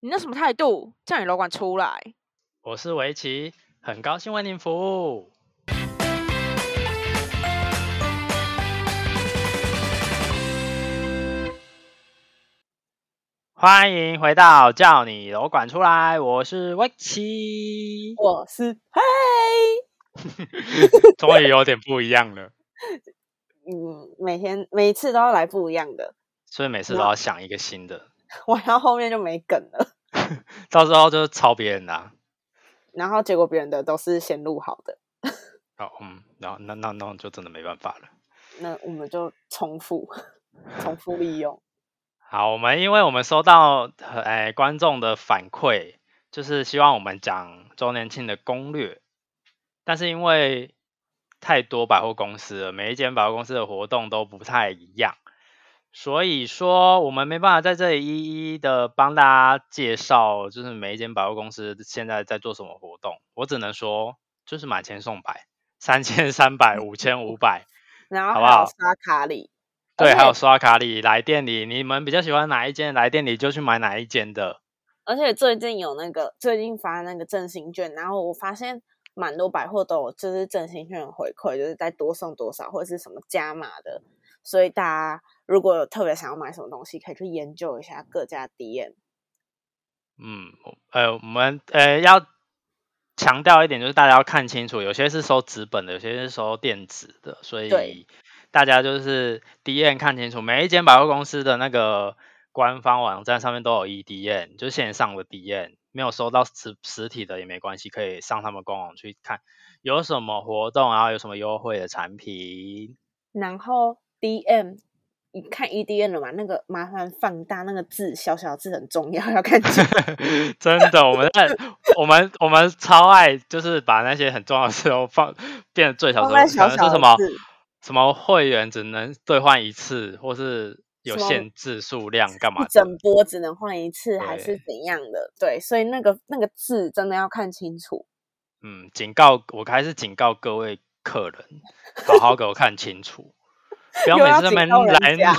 你那什么态度？叫你楼管出来！我是围棋，很高兴为您服务。欢迎回到叫你楼管出来，我是围棋，我是嘿，终于有点不一样了。嗯，每天每一次都要来不一样的，所以每次都要想一个新的，玩到后面就没梗了。到时候就抄别人的，然后结果别人的都是先录好的。哦，嗯，然后那那那就真的没办法了。那我们就重复，重复利用。好，我们因为我们收到诶观众的反馈，就是希望我们讲周年庆的攻略，但是因为太多百货公司了，每一间百货公司的活动都不太一样。所以说，我们没办法在这里一一的帮大家介绍，就是每一间百货公司现在在做什么活动。我只能说，就是买千送百，三千、三百、五千、五百，然后好不好？刷卡礼，对，还有刷卡礼来店里，你们比较喜欢哪一间？来店里就去买哪一间的。而且最近有那个最近发那个振兴券，然后我发现蛮多百货都有就是振兴券回馈，就是再多送多少或者是什么加码的。所以大家如果有特别想要买什么东西，可以去研究一下各家店。嗯，呃，我们呃要强调一点，就是大家要看清楚，有些是收纸本的，有些是收电子的，所以大家就是 D N 看清楚，每一间百货公司的那个官方网站上面都有 E D N，就是线上的 D N，没有收到实实体的也没关系，可以上他们官网去看有什么活动，然后有什么优惠的产品，然后。D M，你看 EDN 了嘛？那个麻烦放大那个字，小小字很重要，要看清。真的，我们在我们我们超爱，就是把那些很重要的字都放变得最小，可能是什么什么会员只能兑换一次，或是有限制数量，干嘛？整波只能换一次，还是怎样的？对，所以那个那个字真的要看清楚。嗯，警告我还是警告各位客人，好好给我看清楚。不要每次那边来闹，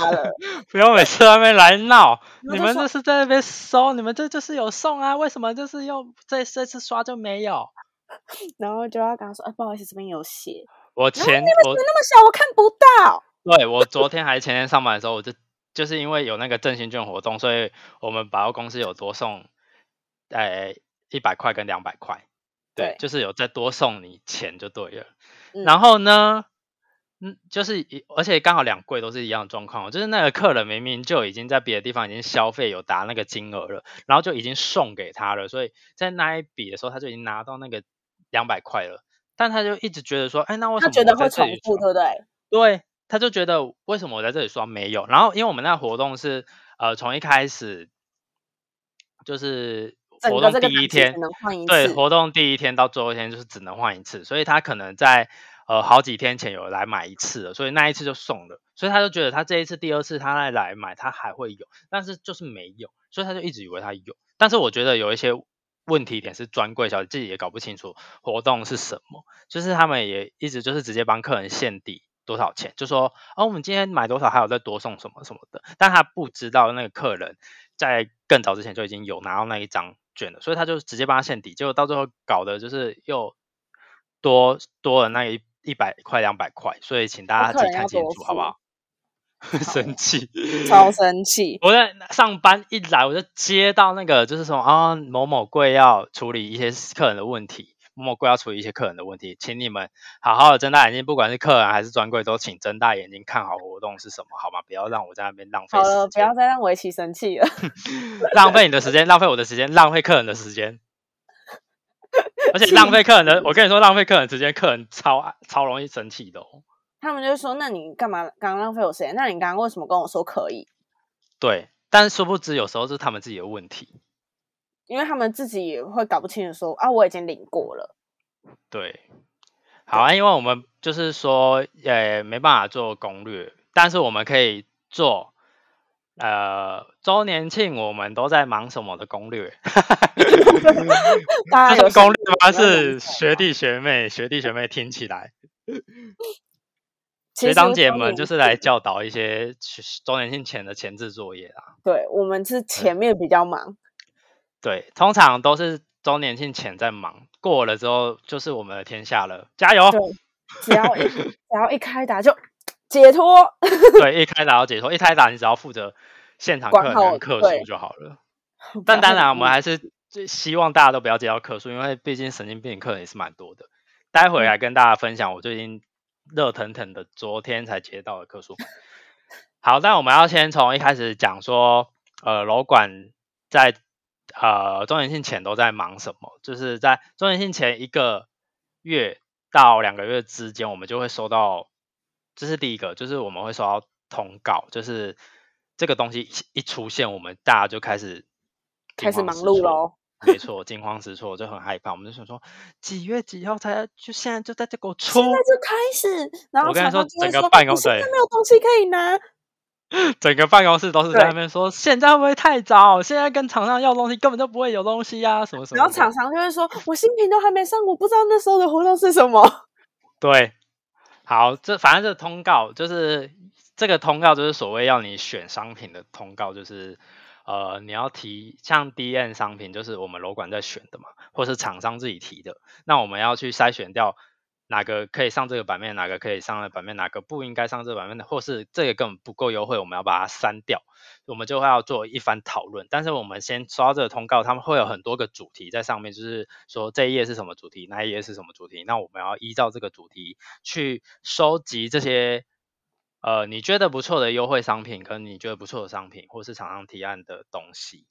不要每次那边来闹。你们这是在那边收，你们这就是有送啊？为什么就是又这这次刷就没有？然后就要跟他说：“哎，不好意思，这边有写。”我前我那么小，我看不到。对我昨天还是前天上班的时候，我就就是因为有那个振兴券活动，所以我们百货公司有多送，呃，一百块跟两百块。对，就是有再多送你钱就对了。然后呢？嗯，就是而且刚好两柜都是一样的状况，就是那个客人明明就已经在别的地方已经消费有达那个金额了，然后就已经送给他了，所以在那一笔的时候他就已经拿到那个两百块了，但他就一直觉得说，哎，那为什么他觉得会重复，对不对？对，他就觉得为什么我在这里刷没有？然后因为我们那活动是呃从一开始就是活动第一天，对，活动第一天到最后一天就是只能换一次，所以他可能在。呃，好几天前有来买一次了，所以那一次就送了，所以他就觉得他这一次第二次他再来买，他还会有，但是就是没有，所以他就一直以为他有。但是我觉得有一些问题点是专柜小姐自己也搞不清楚活动是什么，就是他们也一直就是直接帮客人限底多少钱，就说哦我们今天买多少还有再多送什么什么的，但他不知道那个客人在更早之前就已经有拿到那一张券了，所以他就直接帮他限底，结果到最后搞的就是又多多了那一。一百块、两百块，所以请大家自己看清楚，好不好？生气，超生气！我在上班一来，我就接到那个，就是说啊，某某柜要处理一些客人的问题，某某柜要处理一些客人的问题，请你们好好的睁大眼睛，不管是客人还是专柜，都请睁大眼睛看好活动是什么，好吗？不要让我在那边浪费。好了，不要再让围棋生气了，浪费你的时间，浪费我的时间，浪费客人的时间。而且浪费客人的，我跟你说，浪费客人时间，客人超超容易生气的哦。他们就说：“那你干嘛刚刚浪费我时间？那你刚刚为什么跟我说可以？”对，但是殊不知有时候是他们自己的问题，因为他们自己也会搞不清楚，说啊，我已经领过了。对，好啊，因为我们就是说，呃，没办法做攻略，但是我们可以做。呃，周年庆我们都在忙什么的攻略？这是攻略吗？是学弟学妹，学弟学妹听起来，学长姐们就是来教导一些周年庆前的前置作业啊。对，我们是前面比较忙。对，通常都是周年庆前在忙，过了之后就是我们的天下了，加油！对，只要一只要一开打就解脱。对，一开打要解脱，一开打你只要负责现场客人跟客诉就好了。但当然，我们还是最希望大家都不要接到客诉，因为毕竟神经病客人也是蛮多的。待会来跟大家分享我最近热腾腾的，昨天才接到的客诉。好，那我们要先从一开始讲说，呃，楼管在。呃，周年庆前都在忙什么？就是在周年庆前一个月到两个月之间，我们就会收到，这是第一个，就是我们会收到通告，就是这个东西一出现，我们大家就开始开始忙碌喽。没 错，惊慌失措，就很害怕。我们就想说，几月几号才就现在就在这给我出，现在就开始。然后我跟你说，整个办公室没有东西可以拿。整个办公室都是在那边说，现在会不会太早？现在跟厂商要东西根本就不会有东西呀，什么什么。然后厂商就会说，我新品都还没上，我不知道那时候的活动是什么。对，好，这反正这通告就是这个通告就是所谓要你选商品的通告，就是呃你要提像 D N 商品，就是我们楼管在选的嘛，或是厂商自己提的，那我们要去筛选掉。哪个可以上这个版面，哪个可以上的版面，哪个不应该上这个版面的，或是这个根本不够优惠，我们要把它删掉，我们就会要做一番讨论。但是我们先刷这个通告，他们会有很多个主题在上面，就是说这一页是什么主题，那一页是什么主题，那我们要依照这个主题去收集这些呃你觉得不错的优惠商品，跟你觉得不错的商品，或是厂商提案的东西。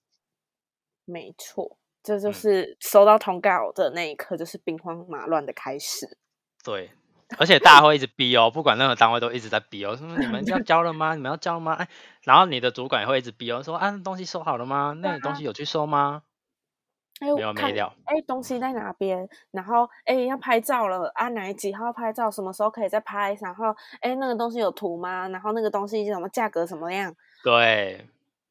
没错，这就是收到通告的那一刻，就是兵荒马乱的开始。对，而且大家会一直逼哦，不管任何单位都一直在逼哦，说你们要交了吗？你们要交吗？哎，然后你的主管也会一直逼哦，说啊，东西收好了吗？那个东西有去收吗？哎，没有没掉。哎，东西在哪边？然后哎，要拍照了，啊，哪几号拍照？什么时候可以再拍？然后哎，那个东西有图吗？然后那个东西什么价格什么样？对，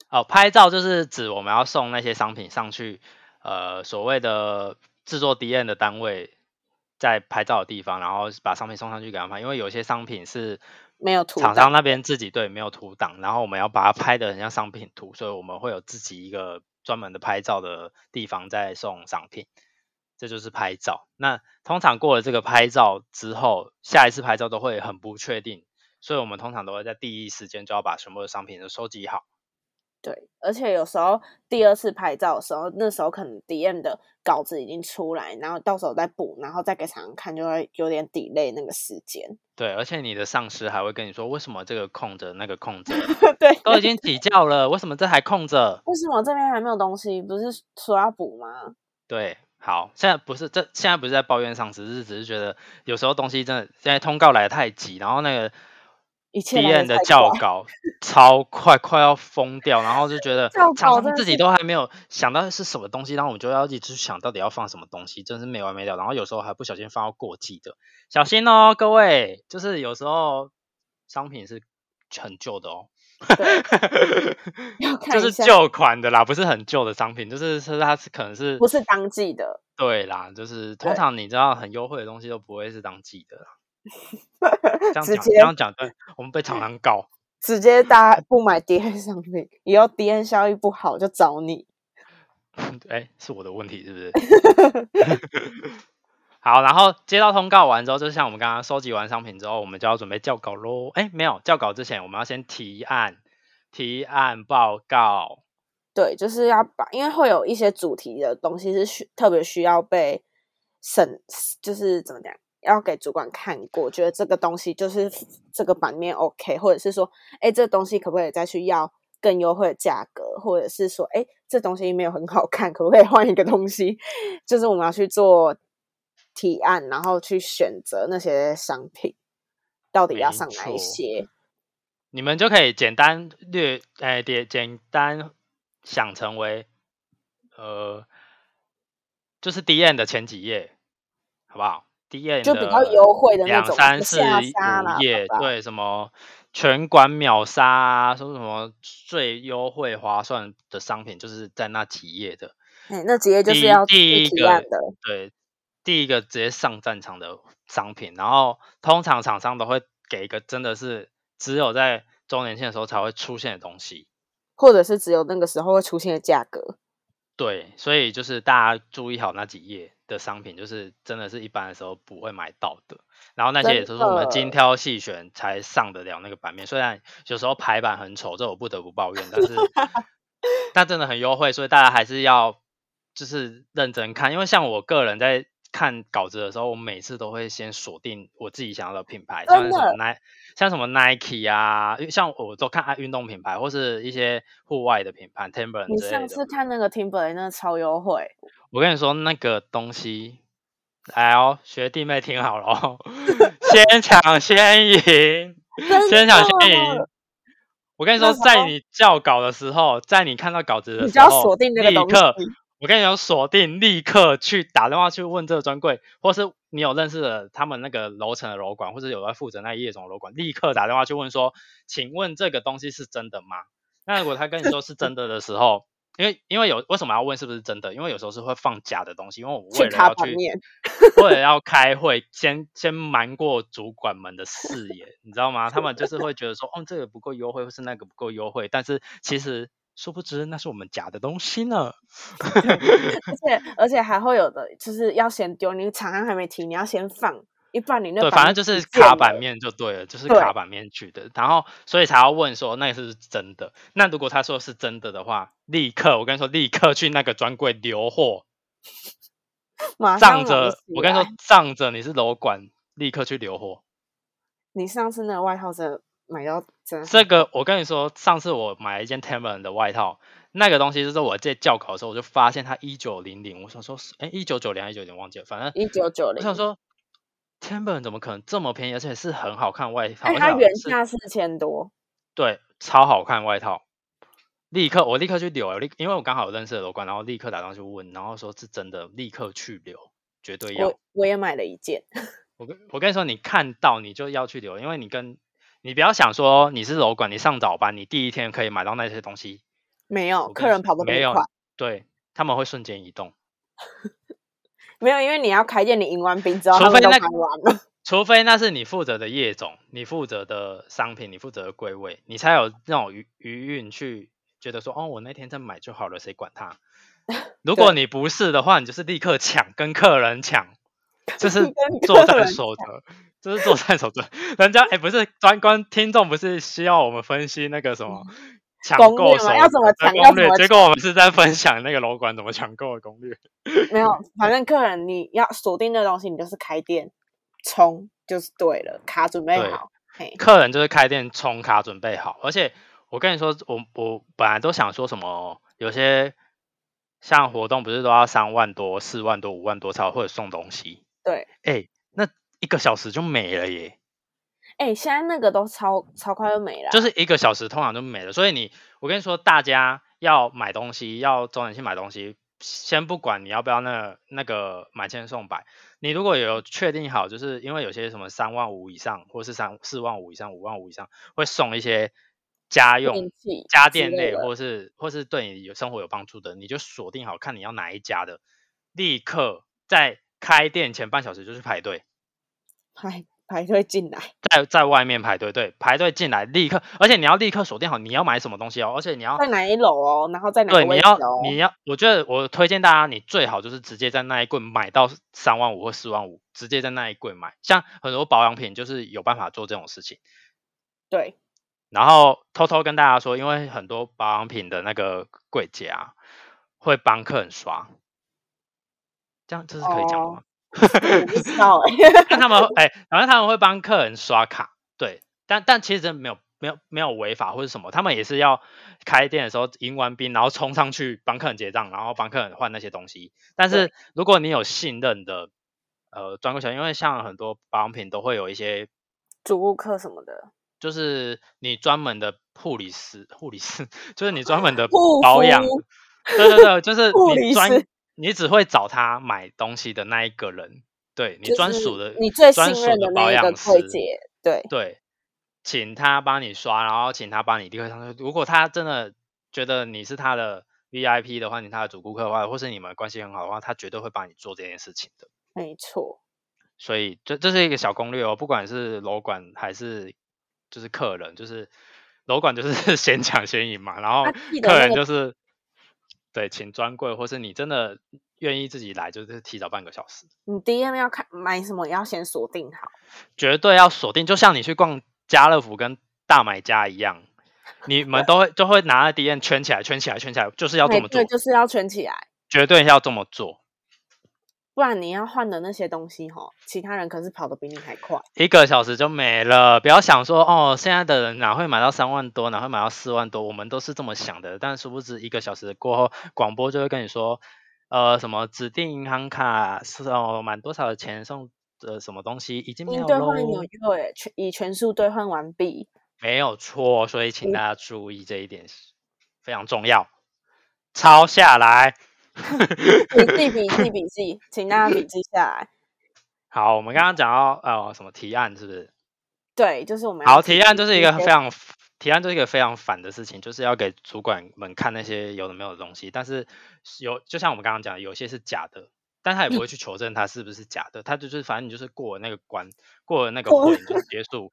哦，拍照就是指我们要送那些商品上去，呃，所谓的制作 D N 的单位。在拍照的地方，然后把商品送上去给他们，因为有些商品是没有图，厂商那边自己对没有图档，然后我们要把它拍的很像商品图，所以我们会有自己一个专门的拍照的地方在送商品，这就是拍照。那通常过了这个拍照之后，下一次拍照都会很不确定，所以我们通常都会在第一时间就要把全部的商品都收集好。对，而且有时候第二次拍照的时候，那时候可能 DM 的稿子已经出来，然后到时候再补，然后再给厂商看，就会有点 delay 那个时间。对，而且你的上司还会跟你说，为什么这个空着，那个空着？对，都已经起叫了，为什么这还空着？为什么这边还没有东西？不是说要补吗？对，好，现在不是这现在不是在抱怨上司，是只是觉得有时候东西真的现在通告来的太急，然后那个。D N 的教稿超快，快要疯掉，然后就觉得厂商自己都还没有想到是什么东西，然后我们就要一直想到底要放什么东西，真是没完没了。然后有时候还不小心放到过季的，小心哦，各位，就是有时候商品是很旧的哦，就是旧款的啦，不是很旧的商品，就是是它是可能是不是当季的，对啦，就是通常你知道很优惠的东西都不会是当季的。这样讲，这样讲，对，我们被厂商告，直接大家不买 D N 商品，以后 D N 效益不好就找你。哎，是我的问题是不是？好，然后接到通告完之后，就像我们刚刚收集完商品之后，我们就要准备校稿喽。哎，没有校稿之前，我们要先提案，提案报告。对，就是要把，因为会有一些主题的东西是需特别需要被审，就是怎么讲？要给主管看过，觉得这个东西就是这个版面 OK，或者是说，哎，这东西可不可以再去要更优惠的价格，或者是说，哎，这东西没有很好看，可不可以换一个东西？就是我们要去做提案，然后去选择那些商品到底要上哪一些。你们就可以简单略，哎，简简单想成为，呃，就是 D N 的前几页，好不好？D N 就比较优惠的两三四五页，对，什么全馆秒杀，啊说什么最优惠划算的商品，就是在那几页的。哎，那几页就是要第一个的，对，第一个直接上战场的商品。然后通常厂商都会给一个真的是只有在周年庆的时候才会出现的东西，或者是只有那个时候会出现的价格。对，所以就是大家注意好那几页的商品，就是真的是一般的时候不会买到的。然后那些也都是我们精挑细选才上得了那个版面，虽然有时候排版很丑，这我不得不抱怨，但是 但真的很优惠，所以大家还是要就是认真看，因为像我个人在。看稿子的时候，我每次都会先锁定我自己想要的品牌，像什么 Nike，像什么 Nike 啊，像我都看爱运动品牌，或是一些户外的品牌，Timberland 你上次看那个 Timberland 那超优惠。我跟你说那个东西，来哦，学弟妹听好了，先抢先赢，先抢先赢。我跟你说，在你校稿的时候，在你看到稿子的时候，立刻。我跟你讲，锁定立刻去打电话去问这个专柜，或是你有认识的他们那个楼层的楼管，或者有在负责那一页总楼管，立刻打电话去问说，请问这个东西是真的吗？那如果他跟你说是真的的时候，因为因为有为什么要问是不是真的？因为有时候是会放假的东西，因为我们为了要去，为了 要开会，先先瞒过主管们的视野，你知道吗？他们就是会觉得说，哦，这个不够优惠，或是那个不够优惠，但是其实。殊不知那是我们假的东西呢，而且 而且还会有的，就是要先丢，你厂商还没提，你要先放，一般你那对，反正就是卡版面就对了，就是卡版面去的，然后所以才要问说那个是真的。那如果他说是真的的话，立刻我跟你说，立刻去那个专柜留货，仗着我跟你说，仗着你是楼管，立刻去留货。你上次那个外套是？买到真这个，我跟你说，上次我买了一件 Timberland 的外套，那个东西就是我在校考的时候，我就发现它一九零零，我想说，哎，一九九零还是九零，忘记了，反正一九九零。我想说，Timberland 怎么可能这么便宜，而且是很好看外套？它原价四千多。对，超好看外套，立刻我立刻去留，立因为我刚好有认识的楼管，然后立刻打电话去问，然后说是真的，立刻去留，绝对要。我我也买了一件。我跟我跟你说，你看到你就要去留，因为你跟。你不要想说你是楼管，你上早班，你第一天可以买到那些东西。没有，客人跑得没有快，对他们会瞬间移动。没有，因为你要开店，你赢完兵之后，除非那完了。除非那是你负责的业种，你负责的商品，你负责的柜位，你才有那种余余韵去觉得说，哦，我那天再买就好了，谁管他？如果你不是的话，你就是立刻抢，跟客人抢，这是 作战守则。就是做菜手段，人家哎不是专观听众不是需要我们分析那个什么抢购手要怎么抢攻略，结果我们是在分享那个楼管怎么抢购的攻略。没有，反正客人你要锁定的东西，你就是开店冲就是对了，卡准备好。客人就是开店冲卡准备好，而且我跟你说，我我本来都想说什么，有些像活动不是都要三万多、四万多、五万多才会送东西？对，哎。一个小时就没了耶！哎，现在那个都超超快就没了，就是一个小时通常就没了。所以你，我跟你说，大家要买东西，要周年庆买东西，先不管你要不要那那个买千送百，你如果有确定好，就是因为有些什么三万五以上，或是三四万五以上、五万五以上，会送一些家用家电类，或是或是对你有生活有帮助的，你就锁定好，看你要哪一家的，立刻在开店前半小时就去排队。排排队进来，在在外面排队，对，排队进来立刻，而且你要立刻锁定好你要买什么东西哦，而且你要在哪一楼哦，然后在哪对，你要你要，我觉得我推荐大家，你最好就是直接在那一柜买到三万五或四万五，直接在那一柜买，像很多保养品就是有办法做这种事情。对，然后偷偷跟大家说，因为很多保养品的那个柜姐啊，会帮客人刷，这样这是可以讲的吗？不知道哎，但他们哎，反正他们会帮客人刷卡，对，但但其实真没有没有没有违法或者什么，他们也是要开店的时候迎完宾，然后冲上去帮客人结账，然后帮客人换那些东西。但是如果你有信任的呃专柜小因为像很多保养品都会有一些主顾客什么的，就是你专门的护理师，护理师 就是你专门的保养，对对对，就是你专。你只会找他买东西的那一个人，对你专属的，你最专属的保养师，对对，请他帮你刷，然后请他帮你立刻上去。如果他真的觉得你是他的 VIP 的话，你他的主顾客的话，或是你们关系很好的话，他绝对会帮你做这件事情的。没错，所以这这是一个小攻略哦，不管是楼管还是就是客人，就是楼管就是 先抢先赢嘛，然后客人就是。对，请专柜，或是你真的愿意自己来，就是提早半个小时。你 DM 要看买什么，要先锁定好，绝对要锁定。就像你去逛家乐福跟大买家一样，你们都会就会拿着 DM 圈起来，圈起来，圈起来，就是要这么做，对就是要圈起来，绝对要这么做。不然你要换的那些东西哈，其他人可是跑得比你还快，一个小时就没了。不要想说哦，现在的人哪会买到三万多，哪会买到四万多？我们都是这么想的，但殊不知一个小时过后，广播就会跟你说，呃，什么指定银行卡是哦，满多少的钱送的什么东西已经没有兑换有对，全已全数兑换完毕，没有错。所以请大家注意这一点非常重要，抄下来。笔记笔记笔记，请大家笔记 下来。好，我们刚刚讲到呃什么提案是不是？对，就是我们好提案，就是一个非常提案，就是一个非常烦的事情，就是要给主管们看那些有的没有的东西。但是有就像我们刚刚讲，有些是假的，但他也不会去求证它是不是假的，他就是反正你就是过了那个关，过了那个会就结束，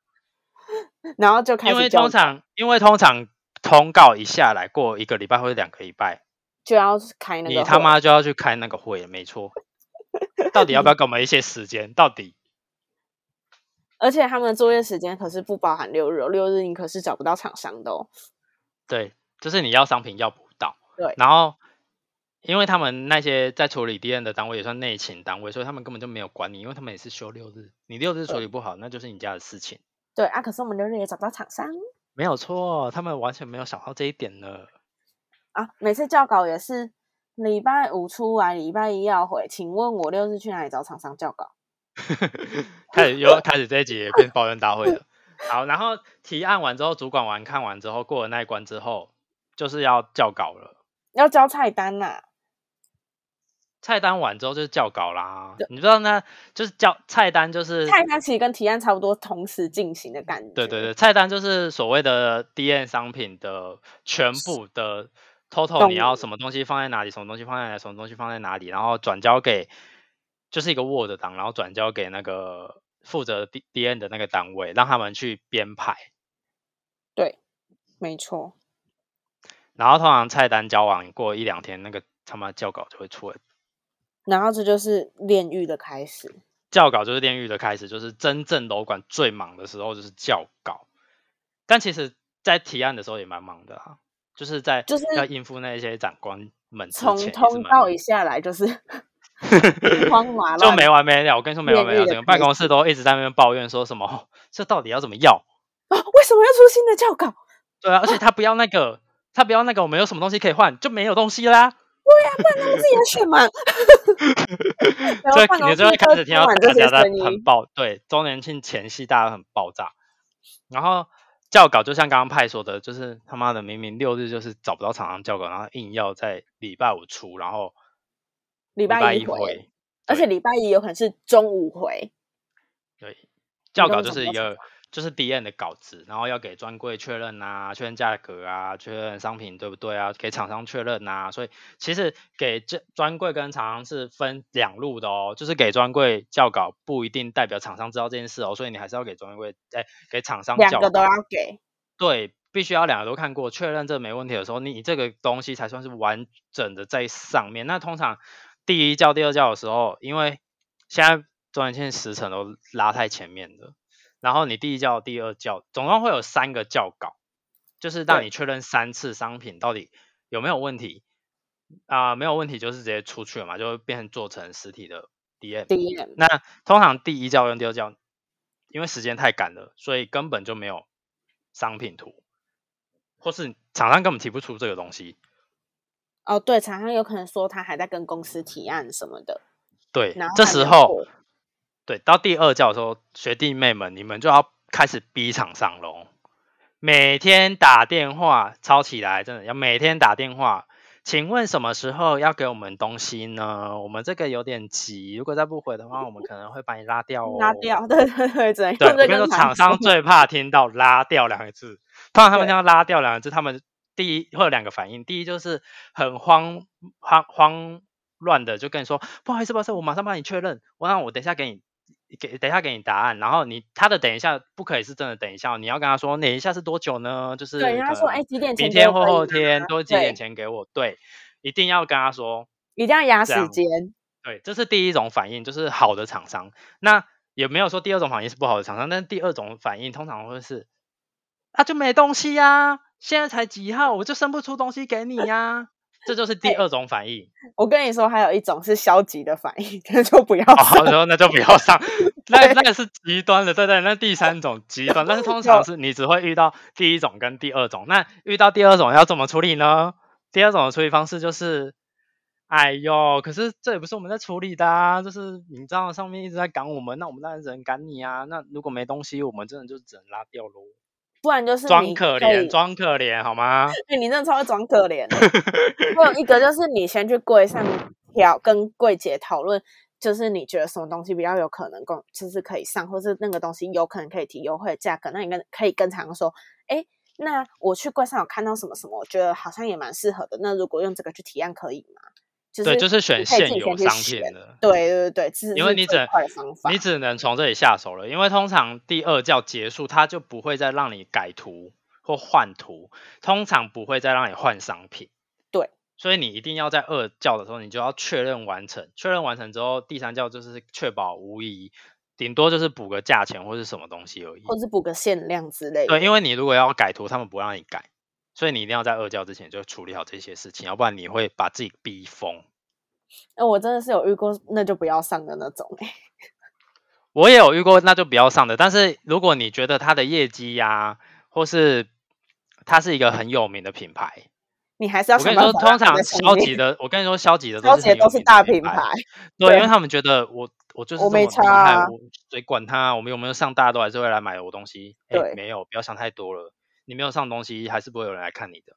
然后就开始。因为通常因为通常通告一下来过一个礼拜或者两个礼拜。就要开那个，你他妈就要去开那个会，没错。到底要不要给我们一些时间？到底？而且他们的作业时间可是不包含六日，哦六日你可是找不到厂商的哦。对，就是你要商品要不到。对。然后，因为他们那些在处理 D N 的单位也算内勤单位，所以他们根本就没有管你，因为他们也是休六日。你六日处理不好，那就是你家的事情。对啊，可是我们六日也找不到厂商。没有错，他们完全没有想到这一点呢。啊，每次校稿也是礼拜五出来，礼拜一要回。请问我六日去哪里找厂商校稿？开始又开始这一集变抱怨大会了。好，然后提案完之后，主管完看完之后，过了那一关之后，就是要校稿了。要交菜单呐。菜单完之后就是校稿啦。你知道那就是校菜单，就是菜单其实跟提案差不多，同时进行的感觉。对对对，菜单就是所谓的 D N 商品的全部的。Total 你要什么东西放在哪里，什么东西放在哪，什么东西放在哪里，然后转交给就是一个 Word 档，然后转交给那个负责 D D N 的那个单位，让他们去编排。对，没错。然后通常菜单交往过一两天，那个他妈教稿就会出来。然后这就是炼狱的开始。教稿就是炼狱的开始，就是真正楼管最忙的时候就是教稿。但其实，在提案的时候也蛮忙的啊。就是在就是要应付那些长官们，从通道一下来就是 就没完没了。我跟你说没完没了，整个办公室都一直在那边抱怨，说什么这到底要怎么要啊？为什么要出新的教稿？对啊，而且他不要那个，他不要那个，我们有什么东西可以换？就没有东西啦。对呀，不 然他们自己选嘛。所以你就会开始听到大家在很爆，对周年庆前夕大家很爆炸，然后。教稿就像刚刚派说的，就是他妈的明明六日就是找不到厂商教稿，然后硬要在礼拜五出，然后礼拜一回，而且礼拜一有可能是中午回。对，教稿就是一个就是 D N 的稿子，然后要给专柜确认啊，确认价格啊，确认商品对不对啊，给厂商确认啊，所以其实给这专柜跟厂商是分两路的哦，就是给专柜校稿不一定代表厂商知道这件事哦，所以你还是要给专柜哎给厂商两个都要给，对，必须要两个都看过确认这没问题的时候，你这个东西才算是完整的在上面。那通常第一教第二教的时候，因为现在周年庆时程都拉太前面了。然后你第一教、第二教，总共会有三个教稿，就是让你确认三次商品到底有没有问题啊？没有问题就是直接出去了嘛，就会变成做成实体的 DM。DM。那通常第一教跟第二教，因为时间太赶了，所以根本就没有商品图，或是厂商根本提不出这个东西。哦，对，厂商有可能说他还在跟公司提案什么的。对，这时候。对，到第二教的时候，学弟妹们，你们就要开始逼厂商喽。每天打电话抄起来，真的要每天打电话。请问什么时候要给我们东西呢？我们这个有点急，如果再不回的话，我们可能会把你拉掉哦。拉掉，对对对对。对，我跟你说，厂商最怕听到“拉掉”两个字。通常他们听到“拉掉”两个字，他们第一会有两个反应，第一就是很慌慌慌乱的，就跟你说：“不好意思，不好意思，我马上帮你确认，我让我等一下给你。”给等一下给你答案，然后你他的等一下不可以是真的等一下，你要跟他说等一下是多久呢？就是对，他说哎几点？明天或后天都几点前给我？对，一定要跟他说，一定要压时间。对，这是第一种反应，就是好的厂商。那也没有说第二种反应是不好的厂商，但是第二种反应通常会是，他就没东西呀，现在才几号，我就生不出东西给你呀。这就是第二种反应。我跟你说，还有一种是消极的反应，那就不要。好的，那就不要上。那那个是极端的，对对。那第三种极端，但是通常是你只会遇到第一种跟第二种。那遇到第二种要怎么处理呢？第二种的处理方式就是，哎呦，可是这也不是我们在处理的啊，就是你知道上面一直在赶我们，那我们当然只能赶你啊。那如果没东西，我们真的就只能拉掉喽。不然就是装可怜，装可怜好吗？哎，你真的超会装可怜。还有一个就是你先去柜上挑，跟柜姐讨论，就是你觉得什么东西比较有可能供，就是可以上，或是那个东西有可能可以提优惠价格，那你跟可以跟厂说，哎，那我去柜上有看到什么什么，我觉得好像也蛮适合的。那如果用这个去提案可以吗？对，就是选现有商品的。对对对，因为你只你只能从这里下手了。因为通常第二教结束，他就不会再让你改图或换图，通常不会再让你换商品。对，所以你一定要在二教的时候，你就要确认完成。确认完成之后，第三教就是确保无疑，顶多就是补个价钱或是什么东西而已，或是补个限量之类的。对，因为你如果要改图，他们不让你改。所以你一定要在二教之前就处理好这些事情，要不然你会把自己逼疯。哎，我真的是有遇过，那就不要上的那种。我也有遇过，那就不要上的。但是如果你觉得它的业绩呀，或是它是一个很有名的品牌，你还是要。我跟你说，通常消极的，我跟你说消极的，消极都是大品牌。对，因为他们觉得我我就是我没差，谁管他？我们有没有上，大家都还是会来买我东西。对，没有，不要想太多了。你没有上东西，还是不会有人来看你的。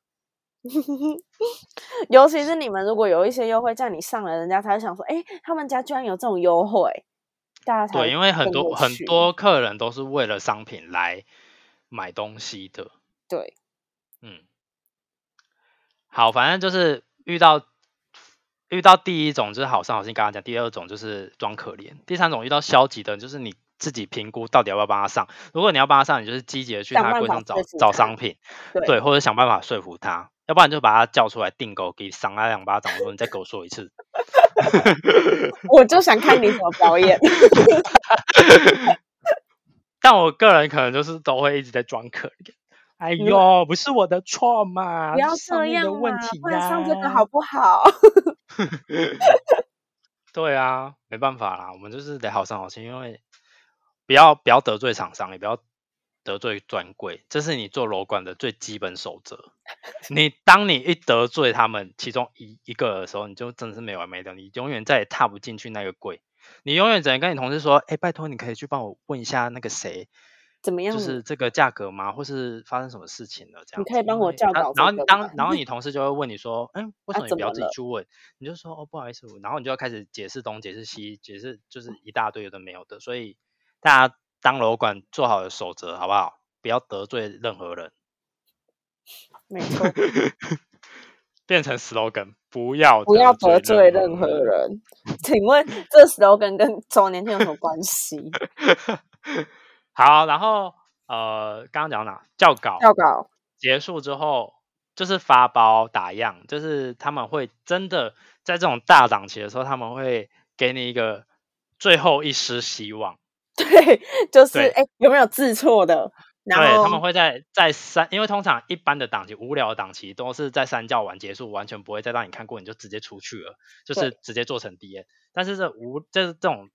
尤其是你们如果有一些优惠价，你上了，人家才会想说：“哎，他们家居然有这种优惠。”大家才对，因为很多很多客人都是为了商品来买东西的。对，嗯，好，反正就是遇到遇到第一种就是好上好心，刚刚讲；第二种就是装可怜；第三种遇到消极的，就是你。自己评估到底要不要帮他上。如果你要帮他上，你就是积极的去他柜上找找商品，对，或者想办法说服他。要不然就把他叫出来订购，给赏他两巴掌，说你再给我说一次。我就想看你怎么表演。但我个人可能就是都会一直在装可怜。哎呦，不是我的错嘛，不要这样嘛，不然上这个好不好？对啊，没办法啦，我们就是得好上好心，因为。不要不要得罪厂商，也不要得罪专柜，这是你做楼管的最基本守则。你当你一得罪他们其中一一个的时候，你就真的是没完没了，你永远再也踏不进去那个柜。你永远只能跟你同事说：“哎，拜托，你可以去帮我问一下那个谁，怎么样？就是这个价格吗？或是发生什么事情了？这样。”你可以帮我叫稿。然后当然后你同事就会问你说：“嗯，为 什么你不要自己去问？”你就说：“哦，不好意思。”然后你就要开始解释东解释西，解释就是一大堆有的没有的，所以。大家当楼管做好的守则好不好？不要得罪任何人。没错。变成 slogan，不要不要得罪任何人。请问这 slogan 跟周年庆有什么关系？好，然后呃，刚刚讲哪？教稿。教稿结束之后，就是发包打样，就是他们会真的在这种大档期的时候，他们会给你一个最后一丝希望。对，就是哎，有没有字错的？对，他们会在在三，因为通常一般的档期、无聊的档期都是在三教完结束，完全不会再让你看过，你就直接出去了，就是直接做成 D N。但是这无，这是这种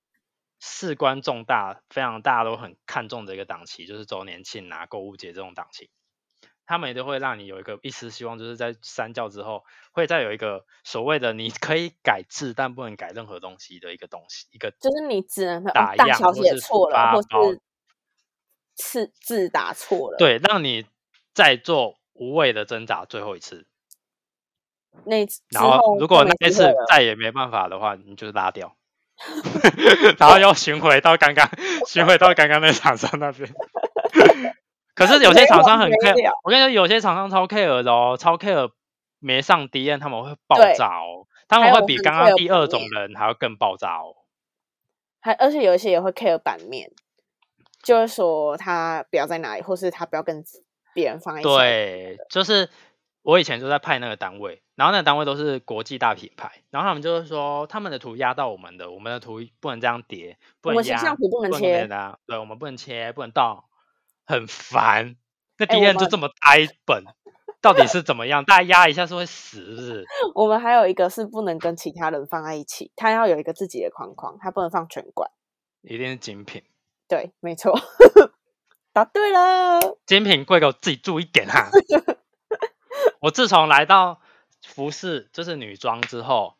事关重大、非常大家都很看重的一个档期，就是周年庆啊、购物节这种档期。他们也都会让你有一个一丝希望，就是在三教之后，会再有一个所谓的你可以改字，但不能改任何东西的一个东西，一个就是你只能打样小写错了，或是字字打错了，对，让你再做无谓的挣扎最后一次。那然后如果那一次再也没办法的话，你就拉掉 然后又巡回到刚刚巡回到刚刚那场上那边。可是有些厂商很 care，我跟你说，有些厂商超 care 的哦，超 care 没上 D N 他们会爆炸哦，他们会比刚刚第二种人还要更爆炸哦。还而且有一些也会 care 版面，就是说他不要在哪里，或是他不要跟别人放一起。对，就是我以前就在派那个单位，然后那个单位都是国际大品牌，然后他们就是说他们的图压到我们的，我们的图不能这样叠，不能压，不能切的，对，我们不能切，不能倒，很烦。那 D N 就这么大一本，到底是怎么样？大家压一下是会死，是不是？我们还有一个是不能跟其他人放在一起，它要有一个自己的框框，它不能放全馆，一定是精品。对，没错，答对了。精品贵，给我自己注意点哈。我自从来到服饰就是女装之后，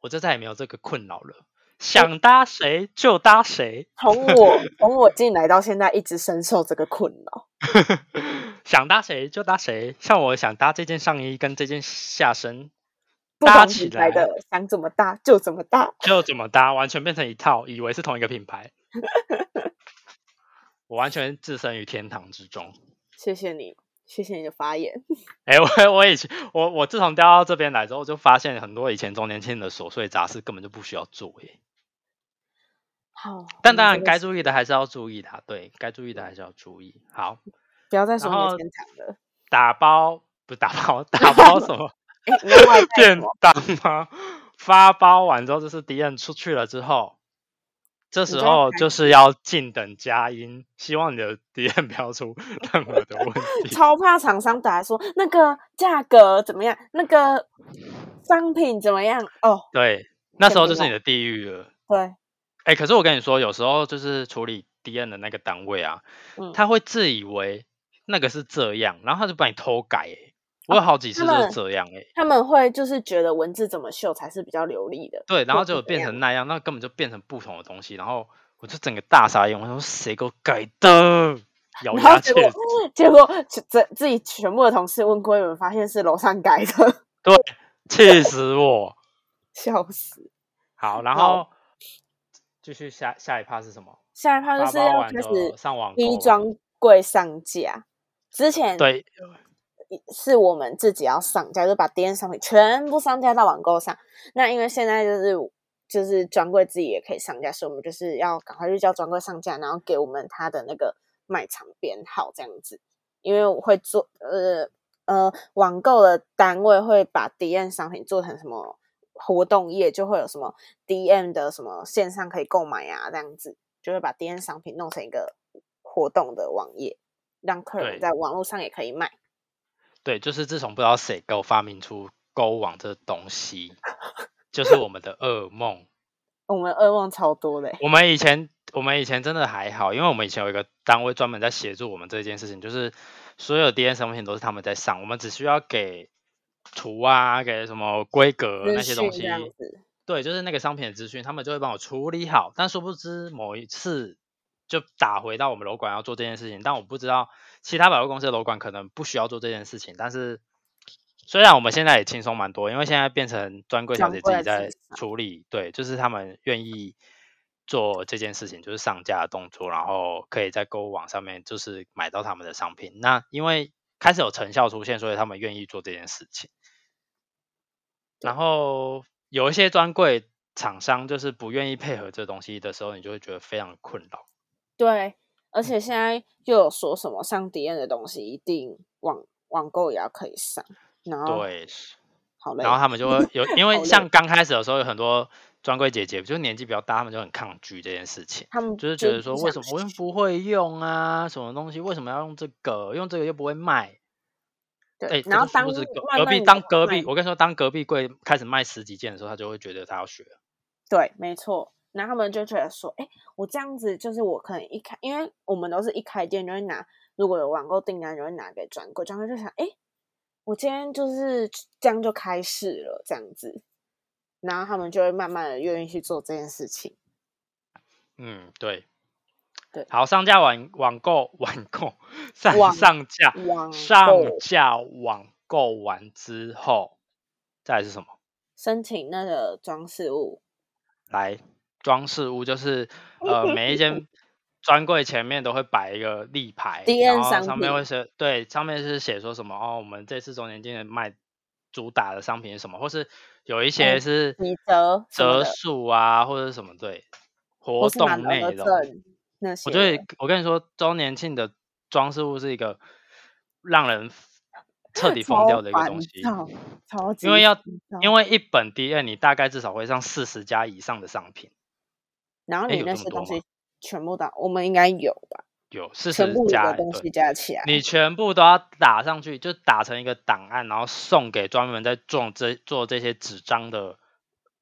我就再也没有这个困扰了。想搭谁就搭谁。从我从我进来到现在，一直深受这个困扰。想搭谁就搭谁。像我想搭这件上衣跟这件下身，搭起来的，想怎么搭就怎么搭，就怎么搭，完全变成一套，以为是同一个品牌。我完全置身于天堂之中。谢谢你。谢谢你的发言。哎，我我以前我我自从调到这边来之后，就发现很多以前中年庆的琐碎杂事根本就不需要做耶。好，但当然该注意的还是要注意的，对该注意的还是要注意。好，不要再说你天场了。打包不打包，打包什么？便当吗？发包完之后就是敌人出去了之后。这时候就是要静等佳音，希望你的敌人不要出任何的问 题。超怕厂商打来说那个价格怎么样，那个商品怎么样哦。对，那时候就是你的地狱了。对，哎，可是我跟你说，有时候就是处理 DN 的那个单位啊，他会自以为那个是这样，然后他就把你偷改。我有好几次就是这样哎，他们会就是觉得文字怎么秀才是比较流利的，对，然后就变成那样，那根本就变成不同的东西，然后我就整个大傻眼，我说谁给我改的？咬牙切齿，结果自自己全部的同事问过，有人发现是楼上改的，对，气死我，笑死。好，然后继续下下一趴是什么？下一趴就是要开始上网低专柜上架，之前对。是我们自己要上架，就把 D N 商品全部上架到网购上。那因为现在就是就是专柜自己也可以上架，所以我们就是要赶快去叫专柜上架，然后给我们他的那个卖场编号这样子。因为我会做呃呃网购的单位会把 D N 商品做成什么活动页，就会有什么 D M 的什么线上可以购买啊这样子，就会把 D N 商品弄成一个活动的网页，让客人在网络上也可以卖。对，就是自从不知道谁给我发明出购物网这东西，就是我们的噩梦。我们噩梦超多嘞。我们以前，我们以前真的还好，因为我们以前有一个单位专门在协助我们这件事情，就是所有 D N 商品都是他们在上，我们只需要给图啊，给什么规格那些东西。对，就是那个商品的资讯，他们就会帮我处理好。但殊不知某一次。就打回到我们楼管要做这件事情，但我不知道其他百货公司的楼管可能不需要做这件事情。但是虽然我们现在也轻松蛮多，因为现在变成专柜小姐自己在处理，对，就是他们愿意做这件事情，就是上架的动作，然后可以在购物网上面就是买到他们的商品。那因为开始有成效出现，所以他们愿意做这件事情。然后有一些专柜厂商就是不愿意配合这东西的时候，你就会觉得非常困扰。对，而且现在又有说什么上迪恩的东西一定网网购也要可以上，然后对，好累。然后他们就会有，因为 像刚开始的时候，有很多专柜姐姐，就是年纪比较大，他们就很抗拒这件事情。他们就是觉得说，为什么我又不会用啊？什么东西为什么要用这个？用这个又不会卖。对，然后当隔壁当隔壁，我跟你说，当隔壁柜开始卖十几件的时候，他就会觉得他要学。对，没错。然后他们就觉得说，哎，我这样子就是我可能一开，因为我们都是一开店就会拿，如果有网购订单就会拿给专柜，专柜就想，哎，我今天就是这样就开始了，这样子，然后他们就会慢慢的愿意去做这件事情。嗯，对，对，好，上架网网购网购上上架上架网购完之后，再来是什么？申请那个装饰物来。装饰物就是 呃，每一间专柜前面都会摆一个立牌，然后上面会写对，上面是写说什么哦，我们这次周年庆卖主打的商品是什么，或是有一些是折折数啊，或者是什么对活动内容那些。我觉得我跟你说，周年庆的装饰物是一个让人彻底疯掉的一个东西。超级，因为要因为一本 D N 你大概至少会上四十家以上的商品。然后你那些东西全部打，我们应该有吧？有四十加东西加起来，你全部都要打上去，就打成一个档案，然后送给专门在做这做这些纸张的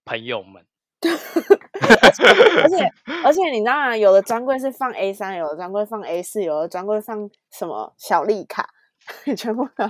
朋友们。而且而且你当然有的专柜是放 A 三，有的专柜放 A 四，有的专柜放什么小丽卡，你全部都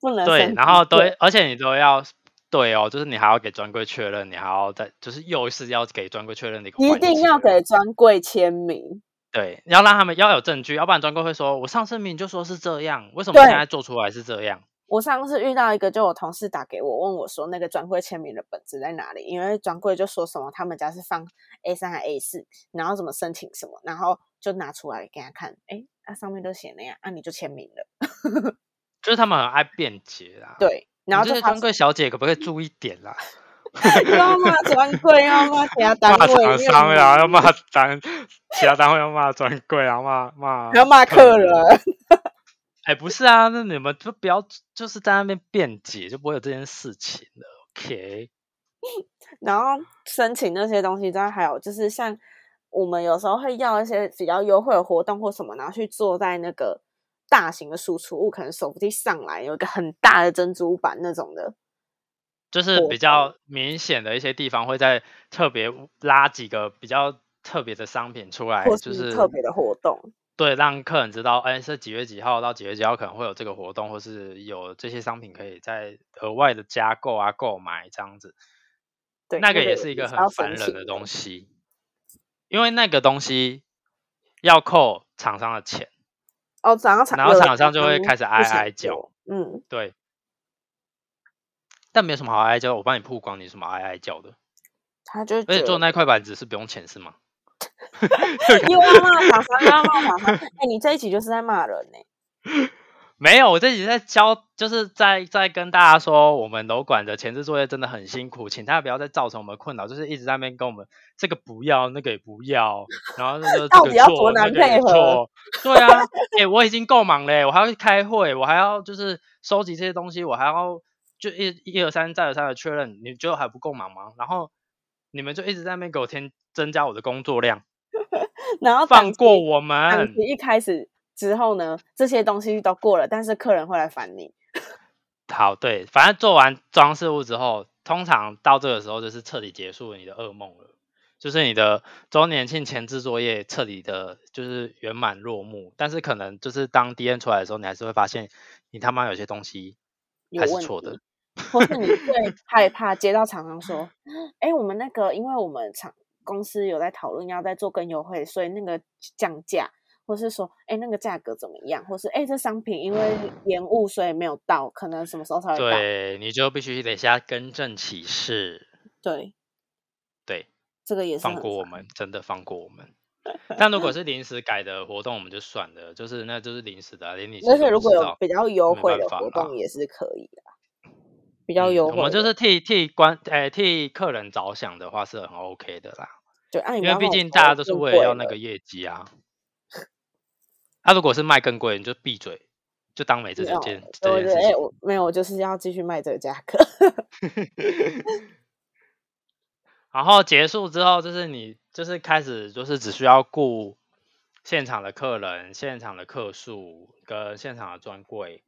不能对，然后都而且你都要对哦，就是你还要给专柜确认，你还要再就是又是要给专柜确认的一个，一定要给专柜签名。对，要让他们要有证据，要不然专柜会说：“我上次明明就说是这样，为什么现在做出来是这样？”我上次遇到一个，就我同事打给我问我说：“那个专柜签名的本子在哪里？”因为专柜就说什么他们家是放 A 三还 A 四，然后怎么申请什么，然后就拿出来给他看，哎，那上面都写那样，那你就签名了。就是他们很爱辩解啦。对，然后这些专柜小姐可不可以注意点啦？要骂专柜，要骂其他单位，骂厂商呀，要骂单其他单位，要骂专柜，啊骂骂要骂客人。哎，不是啊，那你们就不要就是在那边辩解，就不会有这件事情了。OK。然后申请那些东西，再还有就是像我们有时候会要一些比较优惠的活动或什么，然后去坐在那个大型的输出物，可能手扶梯上来有一个很大的珍珠板那种的。就是比较明显的一些地方，会在特别拉几个比较特别的商品出来，就是特别的活动。对，让客人知道，哎，是几月几号到几月几号可能会有这个活动，或是有这些商品可以在额外的加购啊、购买这样子。对，那个也是一个很烦人的东西，因为那个东西要扣厂商的钱。哦，然后厂然后厂商就会开始哀哀叫。嗯，对。但没有什么好哀叫，我帮你曝光，你什么哀哀叫的？他就而且做那块板子是不用钱是吗？又要骂厂商，又要骂厂商。哎，你这一集就是在骂人呢。没有，我这集在教，就是在在跟大家说，我们楼管的前置作业真的很辛苦，请大家不要再造成我们困扰，就是一直在那边跟我们这个不要，那个也不要，然后那个 到底要多难配合？对啊，哎，我已经够忙嘞，我还要去开会，我还要就是收集这些东西，我还要。就一一二三再而三的确认，你觉得还不够忙吗？然后你们就一直在那边给我添增加我的工作量，然后放过我们。一开始之后呢，这些东西都过了，但是客人会来烦你。好，对，反正做完装饰物之后，通常到这个时候就是彻底结束你的噩梦了，就是你的周年庆前置作业彻底的，就是圆满落幕。但是可能就是当 D N 出来的时候，你还是会发现你他妈有些东西还是错的。或是你最 害怕接到厂商说，哎，我们那个，因为我们厂公司有在讨论要再做更优惠，所以那个降价，或是说，哎，那个价格怎么样？或是，哎，这商品因为延误，所以没有到，可能什么时候才会到？对，你就必须得下更正启事。对，对，这个也是放过我们，真的放过我们。但如果 是临时改的活动，我们就算了，就是那就是临时的，连你而且如果有比较优惠的活动也是可以的。比较优惠，我们就是替替关诶替客人着想的话是很 OK 的啦。对，因为毕竟大家都是为了要那个业绩啊。他如果是卖更贵，你就闭嘴，就当没这件这件事情。我没有，我就是要继续卖这个价格。然后结束之后，就是你就是开始就是只需要顾现场的客人、现场的客数跟现场的专柜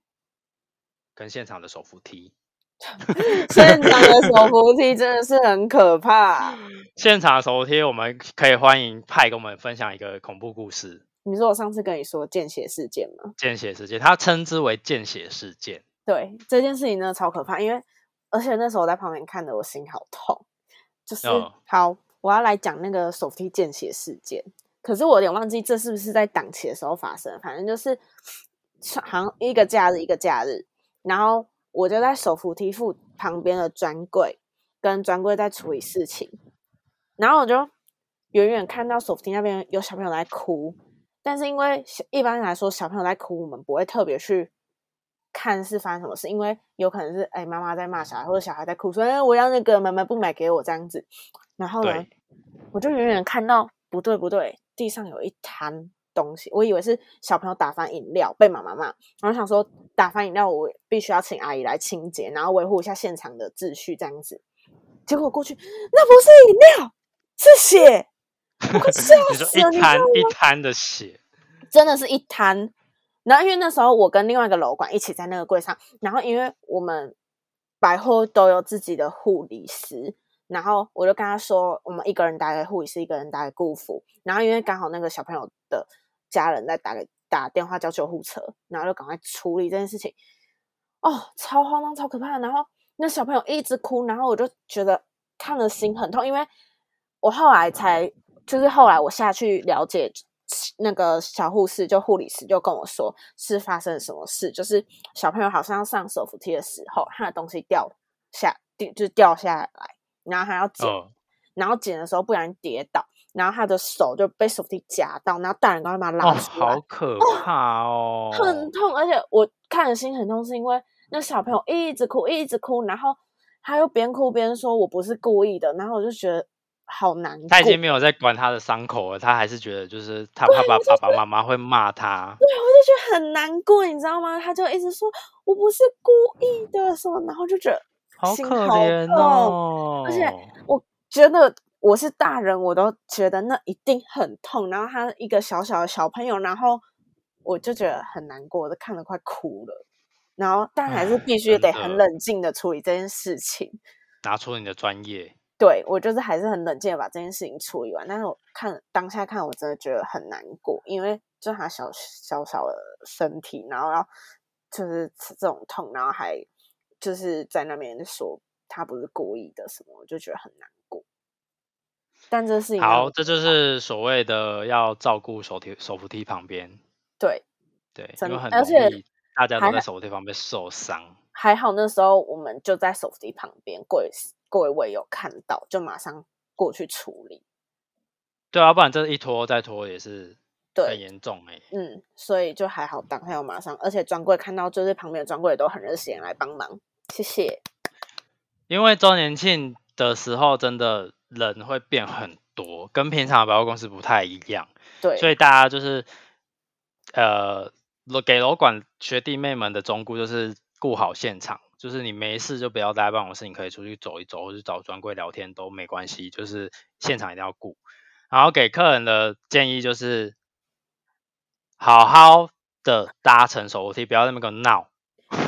跟现场的手扶梯。现场的手扶梯真的是很可怕。现场的手扶梯，我们可以欢迎派跟我们分享一个恐怖故事。你说我上次跟你说见血事件吗？见血事件，他称之为见血事件。对这件事情真的超可怕，因为而且那时候我在旁边看的，我心好痛。就是好，我要来讲那个手扶梯见血事件。可是我有点忘记这是不是在档期的时候发生。反正就是好像一个假日一个假日，然后。我就在手扶梯附旁边的专柜，跟专柜在处理事情，然后我就远远看到手扶梯那边有小朋友在哭，但是因为一般来说小朋友在哭，我们不会特别去看是发生什么事，因为有可能是哎妈妈在骂小孩，或者小孩在哭，说哎我要那个妈妈不买给我。这样子，然后呢，我就远远看到不对不对，地上有一滩东西，我以为是小朋友打翻饮料被妈妈骂，然后想说打翻饮料我必须要请阿姨来清洁，然后维护一下现场的秩序这样子。结果过去那不是饮料，是血，我快笑死了！一滩一滩的血，真的是一滩。然后因为那时候我跟另外一个楼管一起在那个柜上，然后因为我们百货都有自己的护理师。然后我就跟他说，我们一个人打给护理师，一个人打给顾父。然后因为刚好那个小朋友的家人在打给打电话叫救护车，然后就赶快处理这件事情。哦，超慌张，超可怕。然后那小朋友一直哭，然后我就觉得看了心很痛，因为我后来才就是后来我下去了解，那个小护士就护理师就跟我说是发生什么事，就是小朋友好像要上手扶梯的时候，他的东西掉下就掉下来。然后还要捡，然后捡的时候不然跌倒，然后他的手就被手提夹到，然后大人刚刚把他拉出来，好可怕哦，很痛，而且我看的心很痛，是因为那小朋友一直哭，一直哭，然后他又边哭边说：“我不是故意的。”然后我就觉得好难过。他已经没有在管他的伤口了，他还是觉得就是他怕爸爸爸妈妈会骂他。对，我就觉得很难过，你知道吗？他就一直说：“我不是故意的。”什么，然后就觉得。好可怜哦！而且我觉得我是大人，我都觉得那一定很痛。然后他一个小小的小朋友，然后我就觉得很难过，我都看得快哭了。然后但还是必须得很冷静的处理这件事情，拿出你的专业。对我就是还是很冷静的把这件事情处理完。但是我看当下看，我真的觉得很难过，因为就他小小小的身体，然后要就是这种痛，然后还。就是在那边说他不是故意的什么，我就觉得很难过。但这是好，这就是所谓的要照顾手提手扶梯旁边。对对，因为很容易大家都在手扶梯旁边受伤。还好那时候我们就在手扶梯旁边，柜柜位有看到，就马上过去处理。对啊，不然这一拖再拖也是。很严重哎，嗯，所以就还好，当下有马上，而且专柜看到就是旁边的专柜都很热心来帮忙，谢谢。因为周年庆的时候，真的人会变很多，跟平常的百货公司不太一样，对，所以大家就是呃，给楼管学弟妹们的忠告就是顾好现场，就是你没事就不要待在办公室，你可以出去走一走，或者找专柜聊天都没关系，就是现场一定要顾。然后给客人的建议就是。好好的搭乘手扶梯，不要那么个闹。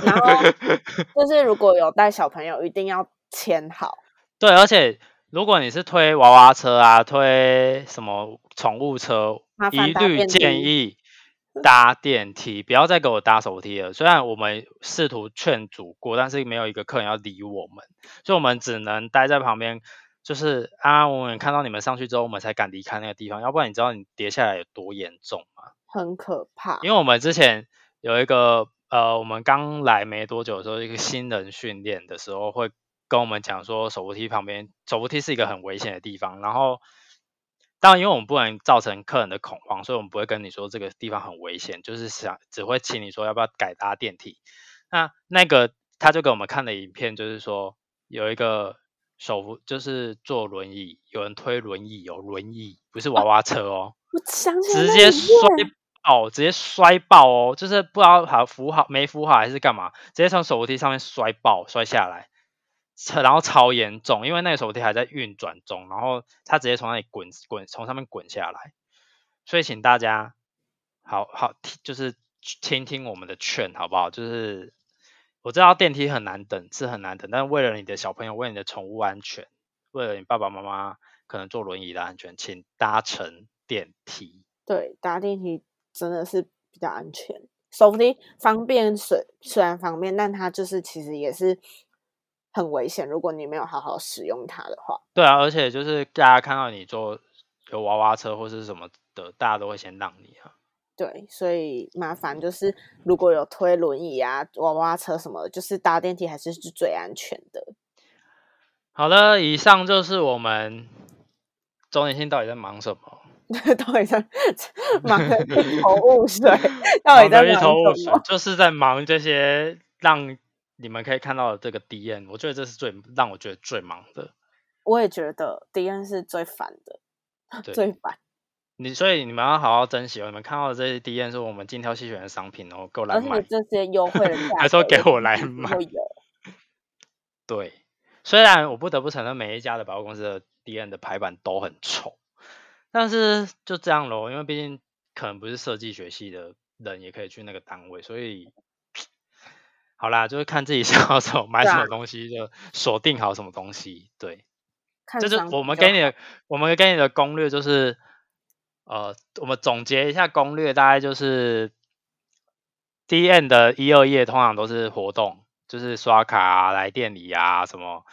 然后 就是如果有带小朋友，一定要牵好。对，而且如果你是推娃娃车啊，推什么宠物车，一律建议搭电梯，不要再给我搭手扶梯了。虽然我们试图劝阻过，但是没有一个客人要理我们，所以我们只能待在旁边，就是安安稳稳看到你们上去之后，我们才敢离开那个地方。要不然你知道你跌下来有多严重吗？很可怕，因为我们之前有一个呃，我们刚来没多久的时候，一个新人训练的时候，会跟我们讲说，手扶梯旁边，手扶梯是一个很危险的地方。然后，当然，因为我们不能造成客人的恐慌，所以我们不会跟你说这个地方很危险，就是想只会请你说要不要改搭电梯。那那个他就给我们看的影片，就是说有一个手扶，就是坐轮椅，有人推轮椅，有轮椅，不是娃娃车哦，我想直接摔。哦，直接摔爆哦，就是不知道好扶好没扶好还是干嘛，直接从手扶梯上面摔爆摔下来，然后超严重，因为那个手扶梯还在运转中，然后他直接从那里滚滚从上面滚下来，所以请大家好好听，就是听听我们的劝好不好？就是我知道电梯很难等，是很难等，但是为了你的小朋友，为你的宠物安全，为了你爸爸妈妈可能坐轮椅的安全，请搭乘电梯。对，搭电梯。真的是比较安全，手扶梯方便，虽虽然方便，但它就是其实也是很危险。如果你没有好好使用它的话，对啊，而且就是大家看到你坐有娃娃车或是什么的，大家都会先让你啊。对，所以麻烦就是如果有推轮椅啊、娃娃车什么的，就是搭电梯还是是最安全的。好了，以上就是我们周年庆到底在忙什么。到底在 忙一头雾水，到底在忙什么？就是在忙这些让你们可以看到的这个 D N，我觉得这是最让我觉得最忙的。我也觉得 D N 是最烦的，最烦。你所以你们要好好珍惜哦。你们看到的这些 D N 是我们精挑细选的商品哦，够来买。而且这些优惠的价，还说给我来买。对，虽然我不得不承认，每一家的百货公司的 D N 的排版都很丑，但是就这样咯，因为毕竟可能不是设计学系的人也可以去那个单位，所以好啦，就是看自己 想要什么买什么东西，就锁定好什么东西。对，就是我们给你的，我们给你的攻略就是，呃，我们总结一下攻略，大概就是 D N 的一二页通常都是活动。就是刷卡啊，来店里啊，什么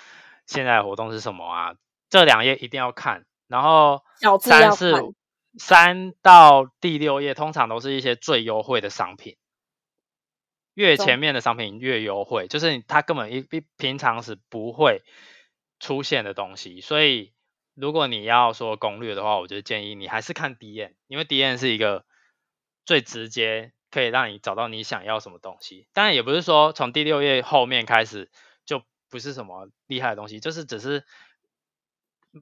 现在活动是什么啊？这两页一定要看。然后三四三到第六页通常都是一些最优惠的商品，越前面的商品越优惠，就是它根本一平常是不会出现的东西。所以如果你要说攻略的话，我就建议你还是看 D N，因为 D N 是一个最直接。可以让你找到你想要什么东西，当然也不是说从第六页后面开始就不是什么厉害的东西，就是只是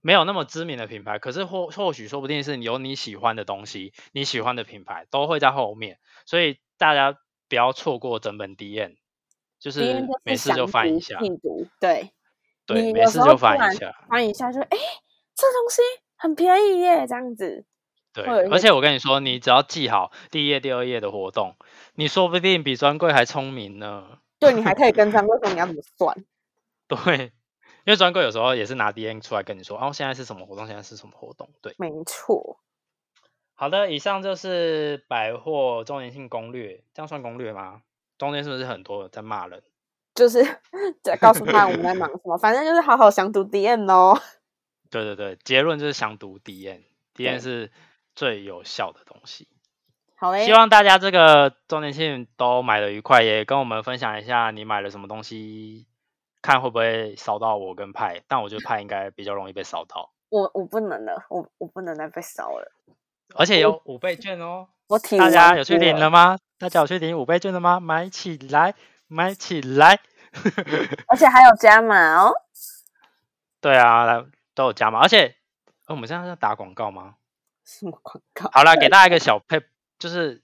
没有那么知名的品牌，可是或或许说不定是有你喜欢的东西，你喜欢的品牌都会在后面，所以大家不要错过整本 D N，就是没事就翻一下，病毒对，对，没事就翻一下，翻一下就哎，这东西很便宜耶，这样子。对，而且我跟你说，你只要记好第一页、第二页的活动，你说不定比专柜还聪明呢。对，你还可以跟专柜说你要怎么算。对，因为专柜有时候也是拿 D N 出来跟你说，哦，现在是什么活动，现在是什么活动。对，没错。好的，以上就是百货周年庆攻略，这样算攻略吗？中间是不是很多在骂人？就是在告诉他我们在忙什么，反正就是好好详读 D N 哦。对对对，结论就是详读 D N，D N 是。最有效的东西，好嘞！希望大家这个周年庆都买的愉快，也跟我们分享一下你买了什么东西，看会不会烧到我跟派。但我觉得派应该比较容易被烧到。我我不能了，我我不能再被烧了。而且有五倍券哦，我大家有去领了吗？大家有去领五倍券了吗？买起来，买起来！而且还有加码哦。对啊，来都有加码，而且我们现在在打广告吗？什么广告？好了，给大家一个小配，就是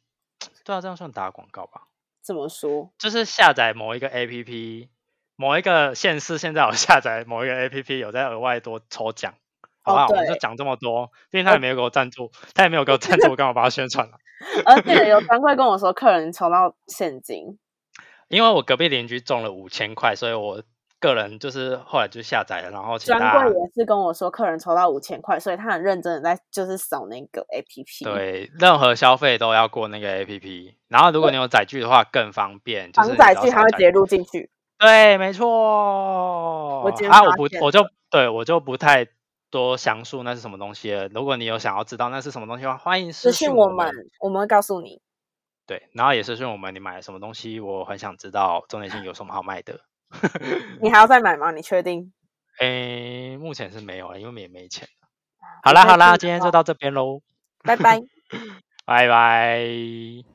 对啊，这样算打广告吧？怎么说？就是下载某一个 A P P，某一个县市现在有下载 某一个 A P P，有在额外多抽奖，好不好？我们就讲这么多，毕竟他也没有给我赞助，他也没有给我赞助，我干嘛帮他宣传了？而且有专柜跟我说，客人抽到现金，因为我隔壁邻居中了五千块，所以我。个人就是后来就下载了，然后专柜也是跟我说，客人抽到五千块，所以他很认真的在就是扫那个 A P P。对，任何消费都要过那个 A P P，然后如果你有载具的话更方便，就是载具它会直接录进去。对，没错。啊，我不，我就对我就不太多详述那是什么东西了。如果你有想要知道那是什么东西的话，欢迎私信我们，我们会告诉你。对，然后也私信我们，你买了什么东西，我很想知道中点性有什么好卖的。你还要再买吗？你确定？诶，目前是没有了，因为也没钱好啦好啦，今天就到这边喽，拜拜，拜拜。